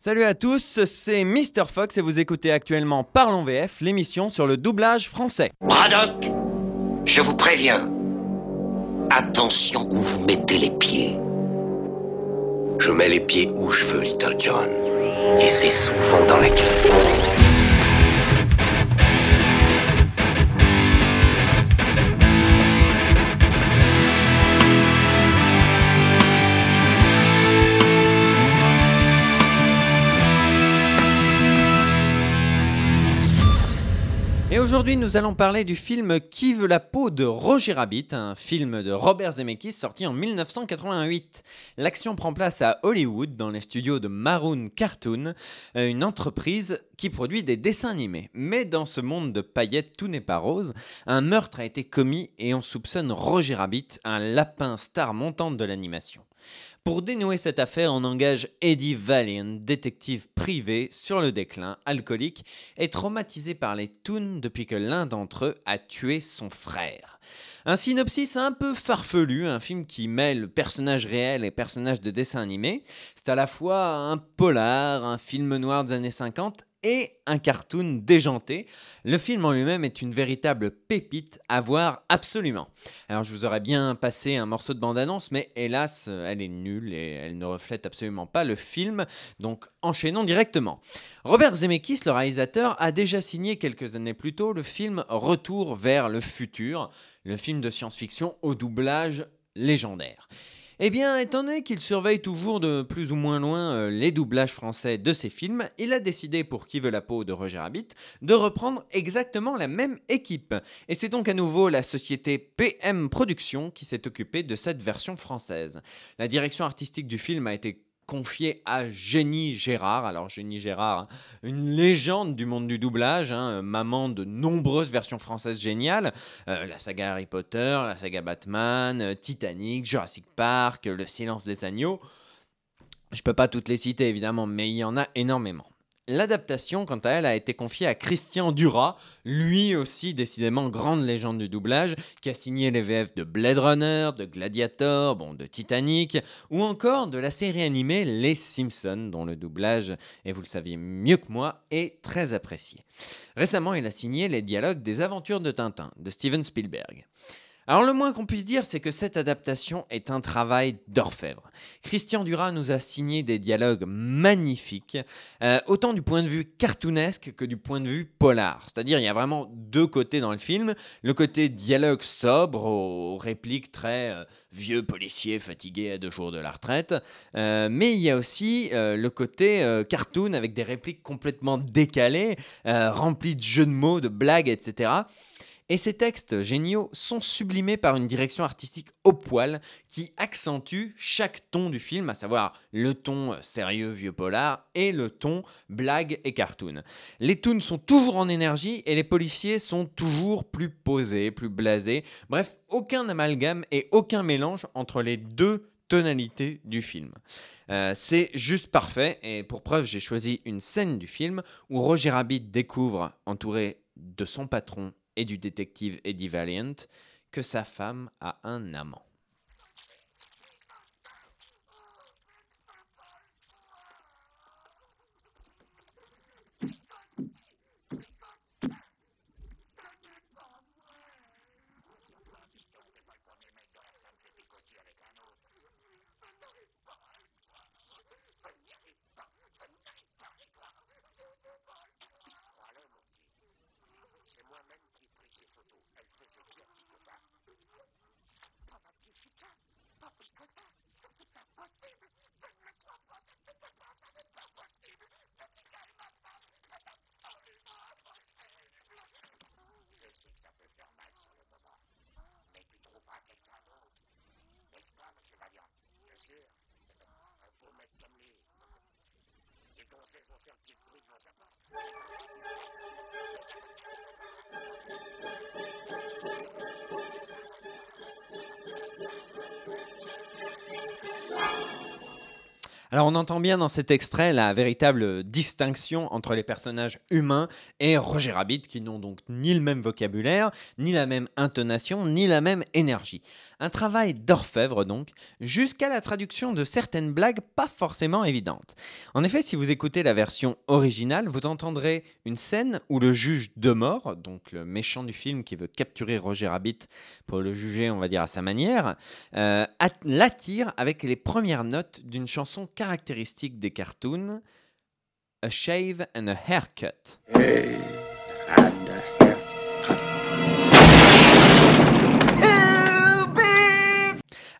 Salut à tous, c'est Mr. Fox et vous écoutez actuellement Parlons VF, l'émission sur le doublage français. Braddock, je vous préviens. Attention où vous mettez les pieds. Je mets les pieds où je veux, Little John. Et c'est souvent dans la gueule. Aujourd'hui, nous allons parler du film Qui veut la peau de Roger Rabbit, un film de Robert Zemeckis sorti en 1988. L'action prend place à Hollywood, dans les studios de Maroon Cartoon, euh, une entreprise qui produit des dessins animés. Mais dans ce monde de paillettes, tout n'est pas rose. Un meurtre a été commis et on soupçonne Roger Rabbit, un lapin star montante de l'animation. Pour dénouer cette affaire, on engage Eddie Valiant, détective privé sur le déclin, alcoolique et traumatisé par les toons depuis que l'un d'entre eux a tué son frère. Un synopsis un peu farfelu, un film qui mêle personnages réels et personnages de dessin animé. C'est à la fois un polar, un film noir des années 50 et un cartoon déjanté. Le film en lui-même est une véritable pépite à voir absolument. Alors je vous aurais bien passé un morceau de bande-annonce, mais hélas, elle est nulle et elle ne reflète absolument pas le film, donc enchaînons directement. Robert Zemeckis, le réalisateur, a déjà signé quelques années plus tôt le film Retour vers le futur, le film de science-fiction au doublage légendaire. Eh bien, étant donné qu'il surveille toujours de plus ou moins loin euh, les doublages français de ses films, il a décidé pour Qui veut la peau de Roger Rabbit de reprendre exactement la même équipe. Et c'est donc à nouveau la société PM Productions qui s'est occupée de cette version française. La direction artistique du film a été confiée à Jenny Gérard. Alors Jenny Gérard, hein, une légende du monde du doublage, hein, maman de nombreuses versions françaises géniales, euh, la saga Harry Potter, la saga Batman, euh, Titanic, Jurassic Park, Le Silence des Agneaux. Je peux pas toutes les citer évidemment, mais il y en a énormément. L'adaptation, quant à elle, a été confiée à Christian Duras, lui aussi décidément grande légende du doublage, qui a signé les VF de Blade Runner, de Gladiator, bon, de Titanic, ou encore de la série animée Les Simpsons, dont le doublage, et vous le saviez mieux que moi, est très apprécié. Récemment, il a signé les dialogues des aventures de Tintin, de Steven Spielberg. Alors le moins qu'on puisse dire, c'est que cette adaptation est un travail d'orfèvre. Christian Duras nous a signé des dialogues magnifiques, euh, autant du point de vue cartoonesque que du point de vue polar. C'est-à-dire il y a vraiment deux côtés dans le film. Le côté dialogue sobre, aux répliques très euh, vieux policier fatigué à deux jours de la retraite. Euh, mais il y a aussi le côté cartoon avec des répliques complètement décalées, remplies de jeux de mots, de blagues, etc. Et ces textes géniaux sont sublimés par une direction artistique au poil qui accentue chaque ton du film, à savoir le ton sérieux vieux polar et le ton blague et cartoon. Les toons sont toujours en énergie et les policiers sont toujours plus posés, plus blasés. Bref, aucun amalgame et aucun mélange entre les deux tonalités du film. Euh, c'est juste parfait et pour preuve j'ai choisi une scène du film où Roger Rabbit découvre, entouré de son patron et du détective Eddie Valiant, que sa femme a un amant. Pas Je ne pas pas possible Je sais que ça peut faire mal sur le moment. Mais tu trouveras quelqu'un d'autre. N'est-ce pas, monsieur Valiant Bien sûr. Un beau mec comme lui. Les gonzesses vont faire le petit bruit devant sa porte. Alors on entend bien dans cet extrait la véritable distinction entre les personnages humains et Roger Rabbit qui n'ont donc ni le même vocabulaire, ni la même intonation, ni la même énergie. Un travail d'orfèvre donc, jusqu'à la traduction de certaines blagues pas forcément évidentes. En effet, si vous écoutez la version originale, vous entendrez une scène où le juge de mort, donc le méchant du film qui veut capturer Roger Rabbit pour le juger, on va dire à sa manière, euh, at- l'attire avec les premières notes d'une chanson caractéristique des cartoons, A Shave and a Haircut.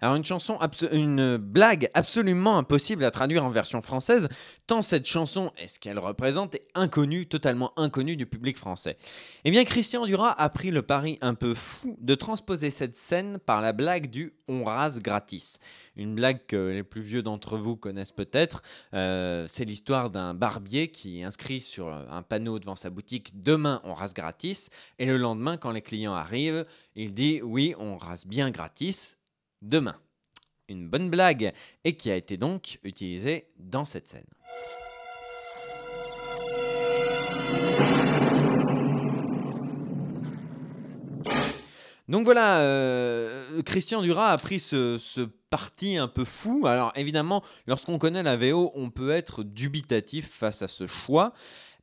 Alors une chanson, une blague absolument impossible à traduire en version française, tant cette chanson et ce qu'elle représente est inconnue, totalement inconnue du public français. Eh bien Christian Duras a pris le pari un peu fou de transposer cette scène par la blague du on rase gratis. Une blague que les plus vieux d'entre vous connaissent peut-être. Euh, c'est l'histoire d'un barbier qui inscrit sur un panneau devant sa boutique Demain on rase gratis. Et le lendemain, quand les clients arrivent, il dit Oui, on rase bien gratis demain. Une bonne blague et qui a été donc utilisée dans cette scène. Donc voilà, euh, Christian Duras a pris ce, ce parti un peu fou. Alors évidemment, lorsqu'on connaît la VO, on peut être dubitatif face à ce choix.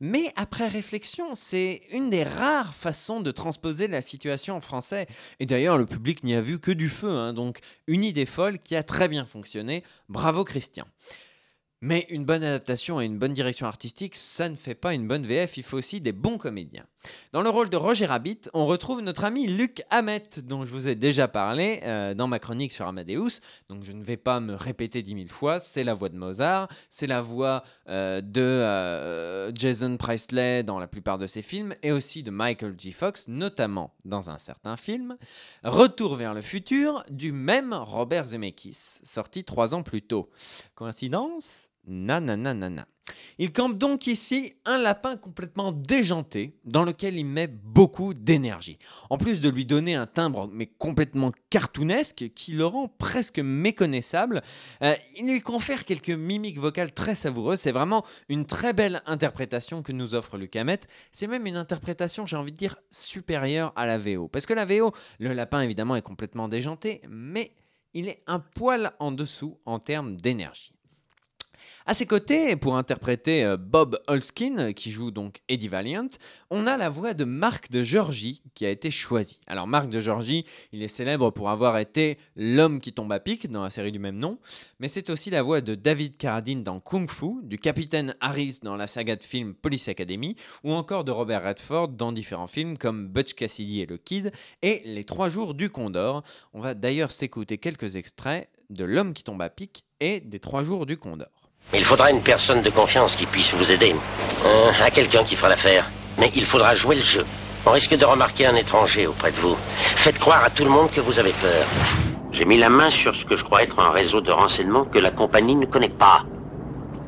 Mais après réflexion, c'est une des rares façons de transposer la situation en français. Et d'ailleurs, le public n'y a vu que du feu. hein. donc une idée folle qui a très bien fonctionné. Bravo Christian. Mais une bonne adaptation et une bonne direction artistique, ça ne fait pas une bonne VF, il faut aussi des bons comédiens. Dans le rôle de Roger Rabbit, on retrouve notre ami Luc Hamet, dont je vous ai déjà parlé euh, dans ma chronique sur Amadeus, donc je ne vais pas me répéter dix mille fois, c'est la voix de Mozart, c'est la voix euh, de euh, Jason Priestley dans la plupart de ses films, et aussi de Michael J. Fox, notamment dans un certain film, Retour vers le futur, du même Robert Zemeckis, sorti trois ans plus tôt. Coïncidence? Nananana. Il campe donc ici un lapin complètement déjanté dans lequel il met beaucoup d'énergie. En plus de lui donner un timbre mais complètement cartoonesque qui le rend presque méconnaissable, euh, il lui confère quelques mimiques vocales très savoureuses. C'est vraiment une très belle interprétation que nous offre Luc Hamet. C'est même une interprétation, j'ai envie de dire, supérieure à la VO. Parce que la VO, le lapin évidemment est complètement déjanté, mais il est un poil en dessous en termes d'énergie. À ses côtés, pour interpréter euh, Bob Holskin, qui joue donc Eddie Valiant, on a la voix de Marc de Georgie qui a été choisi. Alors Marc de Georgie, il est célèbre pour avoir été l'homme qui tombe à pic dans la série du même nom, mais c'est aussi la voix de David Carradine dans Kung Fu, du capitaine Harris dans la saga de films Police Academy, ou encore de Robert Redford dans différents films comme Butch Cassidy et le Kid et Les Trois Jours du Condor. On va d'ailleurs s'écouter quelques extraits de L'homme qui tombe à pic et des Trois Jours du Condor. Il faudra une personne de confiance qui puisse vous aider. Euh, à quelqu'un qui fera l'affaire. Mais il faudra jouer le jeu. On risque de remarquer un étranger auprès de vous. Faites croire à tout le monde que vous avez peur. J'ai mis la main sur ce que je crois être un réseau de renseignements que la compagnie ne connaît pas.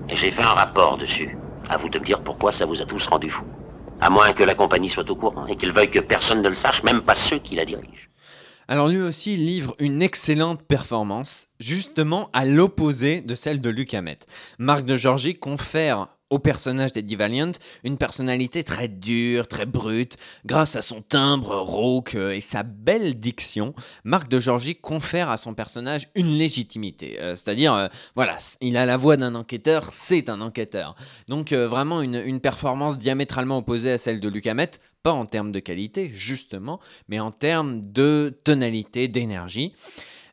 Et j'ai fait un rapport dessus. À vous de me dire pourquoi ça vous a tous rendu fou. À moins que la compagnie soit au courant et qu'il veuille que personne ne le sache, même pas ceux qui la dirigent. Alors lui aussi livre une excellente performance, justement à l'opposé de celle de Luc Hamet. Marc de Georgie confère au personnage d'Eddie Valiant une personnalité très dure, très brute. Grâce à son timbre rauque et sa belle diction, Marc de Georgie confère à son personnage une légitimité. Euh, C'est-à-dire, euh, voilà, il a la voix d'un enquêteur, c'est un enquêteur. Donc euh, vraiment une, une performance diamétralement opposée à celle de Luc Hamet, pas en termes de qualité, justement, mais en termes de tonalité, d'énergie.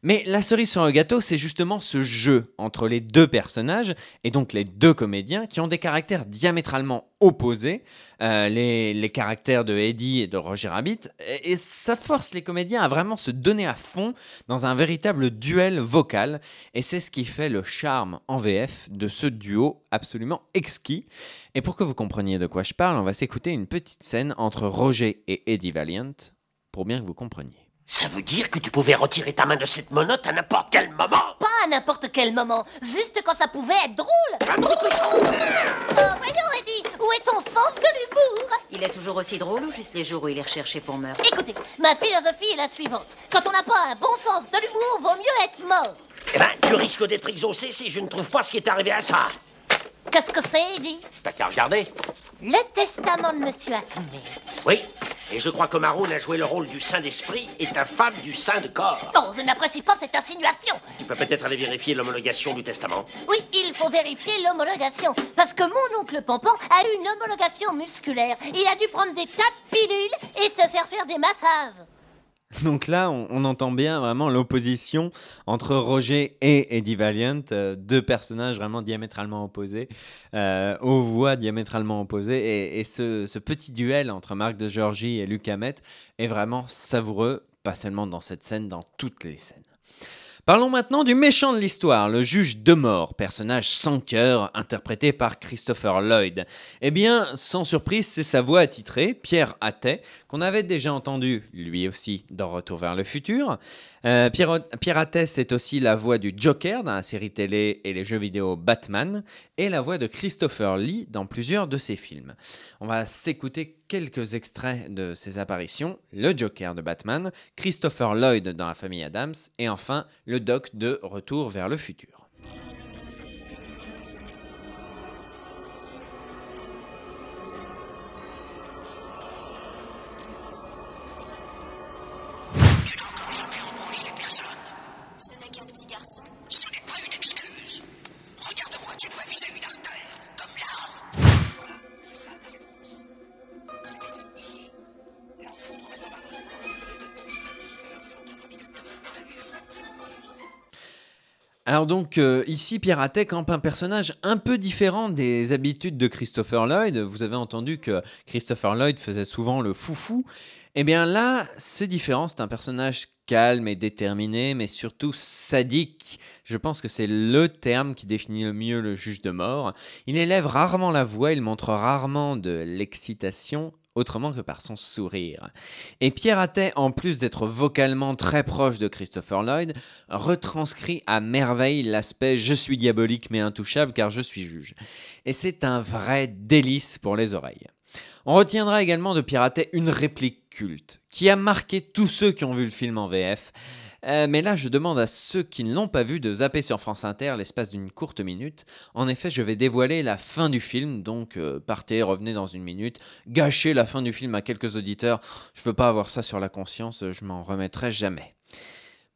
Mais la cerise sur le gâteau, c'est justement ce jeu entre les deux personnages, et donc les deux comédiens, qui ont des caractères diamétralement opposés, euh, les, les caractères de Eddie et de Roger Rabbit, et, et ça force les comédiens à vraiment se donner à fond dans un véritable duel vocal, et c'est ce qui fait le charme en VF de ce duo absolument exquis. Et pour que vous compreniez de quoi je parle, on va s'écouter une petite scène entre Roger et Eddie Valiant, pour bien que vous compreniez. Ça veut dire que tu pouvais retirer ta main de cette monote à n'importe quel moment Pas à n'importe quel moment, juste quand ça pouvait être drôle. Oh, voyons, Eddie, où est ton sens de l'humour? Il est toujours aussi drôle ou juste les jours où il est recherché pour meurtre? Écoutez, ma philosophie est la suivante. Quand on n'a pas un bon sens de l'humour, vaut mieux être mort. Eh ben, tu risques d'être exaucé si je ne trouve pas ce qui est arrivé à ça. Qu'est-ce que c'est, Eddie? T'as qu'à regarder. Le testament de Monsieur Acme. Oui, et je crois que Maroon a joué le rôle du saint d'esprit et ta femme du saint de corps. Non, je n'apprécie pas cette insinuation. Tu peux peut-être aller vérifier l'homologation du testament. Oui, il faut vérifier l'homologation. Parce que mon oncle Pompon a eu une homologation musculaire. Il a dû prendre des tas de pilules et se faire faire des massages. Donc là, on, entend bien vraiment l'opposition entre Roger et Eddie Valiant, euh, deux personnages vraiment diamétralement opposés, euh, aux voix diamétralement opposées. Et, et ce, ce petit duel entre Marc de Georgie et Luc Hamet est vraiment savoureux, pas seulement dans cette scène, dans toutes les scènes. Parlons maintenant du méchant de l'histoire, le juge de mort, personnage sans cœur, interprété par Christopher Lloyd. Eh bien, sans surprise, c'est sa voix attitrée, Pierre Attet, qu'on avait déjà entendu, lui aussi, dans Retour vers le futur. Euh, Pierre, Pierre c'est aussi la voix du Joker dans la série télé et les jeux vidéo Batman, et la voix de Christopher Lee dans plusieurs de ses films. On va s'écouter quelques extraits de ses apparitions, le Joker de Batman, Christopher Lloyd dans la famille Adams, et enfin le Doc de Retour vers le futur. Alors donc euh, ici Pierre Attet campe un personnage un peu différent des habitudes de Christopher Lloyd. Vous avez entendu que Christopher Lloyd faisait souvent le foufou. Eh bien là, c'est différent, c'est un personnage calme et déterminé, mais surtout sadique. Je pense que c'est le terme qui définit le mieux le juge de mort. Il élève rarement la voix, il montre rarement de l'excitation autrement que par son sourire. Et Pierre Attet, en plus d'être vocalement très proche de Christopher Lloyd, retranscrit à merveille l'aspect je suis diabolique mais intouchable car je suis juge. Et c'est un vrai délice pour les oreilles. On retiendra également de Pierre Attet une réplique culte qui a marqué tous ceux qui ont vu le film en VF. Euh, mais là, je demande à ceux qui ne l'ont pas vu de zapper sur France Inter l'espace d'une courte minute. En effet, je vais dévoiler la fin du film, donc euh, partez, revenez dans une minute. Gâcher la fin du film à quelques auditeurs, je veux pas avoir ça sur la conscience, je m'en remettrai jamais.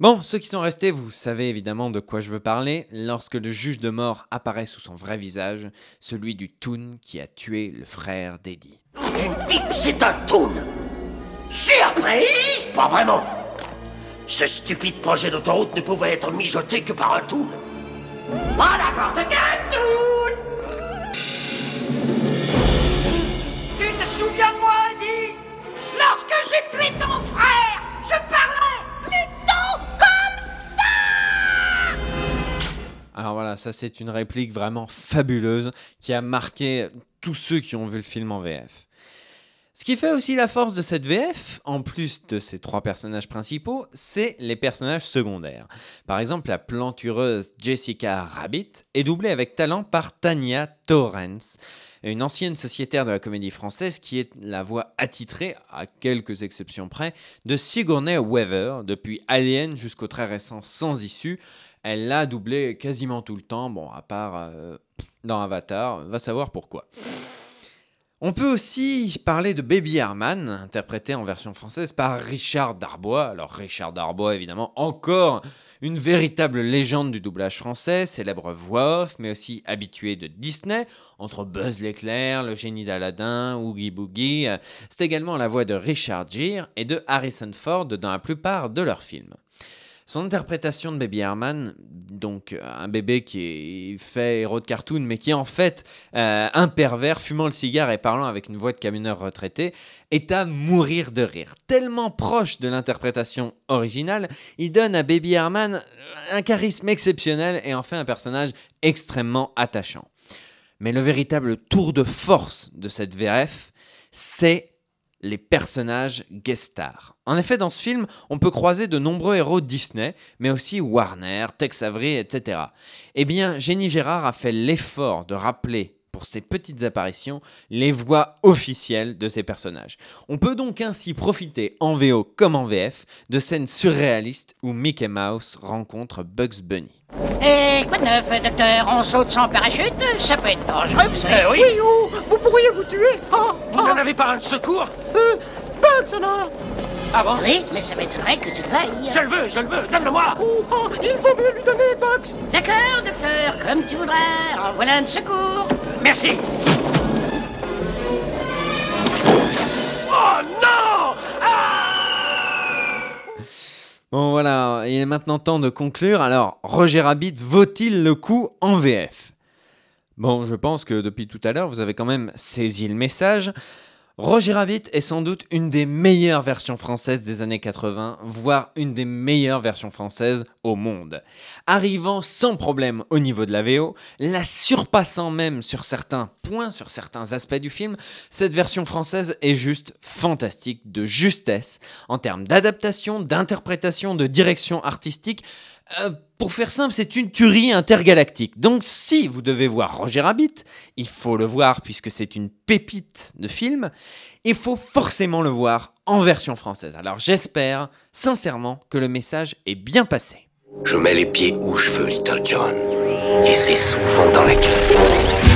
Bon, ceux qui sont restés, vous savez évidemment de quoi je veux parler. Lorsque le juge de mort apparaît sous son vrai visage, celui du Toon qui a tué le frère d'Eddie. C'est un toon Surpris Pas vraiment. Ce stupide projet d'autoroute ne pouvait être mijoté que par un toon. Pas n'importe quel toon ça c'est une réplique vraiment fabuleuse qui a marqué tous ceux qui ont vu le film en VF. Ce qui fait aussi la force de cette VF, en plus de ces trois personnages principaux, c'est les personnages secondaires. Par exemple, la plantureuse Jessica Rabbit est doublée avec talent par Tania Torrance, une ancienne sociétaire de la comédie française qui est la voix attitrée, à quelques exceptions près, de Sigourney Weaver depuis Alien jusqu'au très récent Sans Issue. Elle l'a doublé quasiment tout le temps, bon, à part euh, dans Avatar, va savoir pourquoi. On peut aussi parler de Baby Herman, interprété en version française par Richard Darbois. Alors Richard Darbois, évidemment, encore une véritable légende du doublage français, célèbre voix off, mais aussi habitué de Disney, entre Buzz l'éclair, le génie d'Aladin, Oogie Boogie. C'est également la voix de Richard Gere et de Harrison Ford dans la plupart de leurs films. Son interprétation de Baby Herman, donc euh, un bébé qui est fait héros de cartoon, mais qui est en fait euh, un pervers fumant le cigare et parlant avec une voix de camionneur retraité, est à mourir de rire. Tellement proche de l'interprétation originale, il donne à Baby Herman un charisme exceptionnel et en fait un personnage extrêmement attachant. Mais le véritable tour de force de cette VF, c'est les personnages guest stars. En effet, dans ce film, on peut croiser de nombreux héros Disney, mais aussi Warner, Tex Avery, etc. Eh bien, Jenny Gérard a fait l'effort de rappeler, pour ces petites apparitions les voix officielles de ces personnages. On peut donc ainsi profiter en VO comme en VF de scènes surréalistes où Mickey Mouse rencontre Bugs Bunny. Et quoi de neuf, docteur? On saute sans parachute? Ça peut être dangereux, vous savez. oui. oh, vous pourriez vous tuer. Ah, Vous n'en avez pas un de secours? Euh, Bugs alors. Ah bon? Oui, mais ça m'étonnerait que tu le veuilles. Je le veux, je le veux, donne-le-moi Oh, ah, il faut mieux lui donner Bugs. D'accord, docteur, comme tu voudras. En voilà un de secours. Merci Oh non Bon voilà, il est maintenant temps de conclure. Alors, Roger Rabbit vaut-il le coup en VF Bon, je pense que depuis tout à l'heure, vous avez quand même saisi le message. Roger Rabbit est sans doute une des meilleures versions françaises des années 80, voire une des meilleures versions françaises au monde. Arrivant sans problème au niveau de la VO, la surpassant même sur certains points, sur certains aspects du film, cette version française est juste fantastique, de justesse, en termes d'adaptation, d'interprétation, de direction artistique. Euh, pour faire simple, c'est une tuerie intergalactique. Donc si vous devez voir Roger Rabbit, il faut le voir puisque c'est une pépite de film, il faut forcément le voir en version française. Alors j'espère sincèrement que le message est bien passé. Je mets les pieds où je veux, Little John. Et c'est souvent dans la gueule.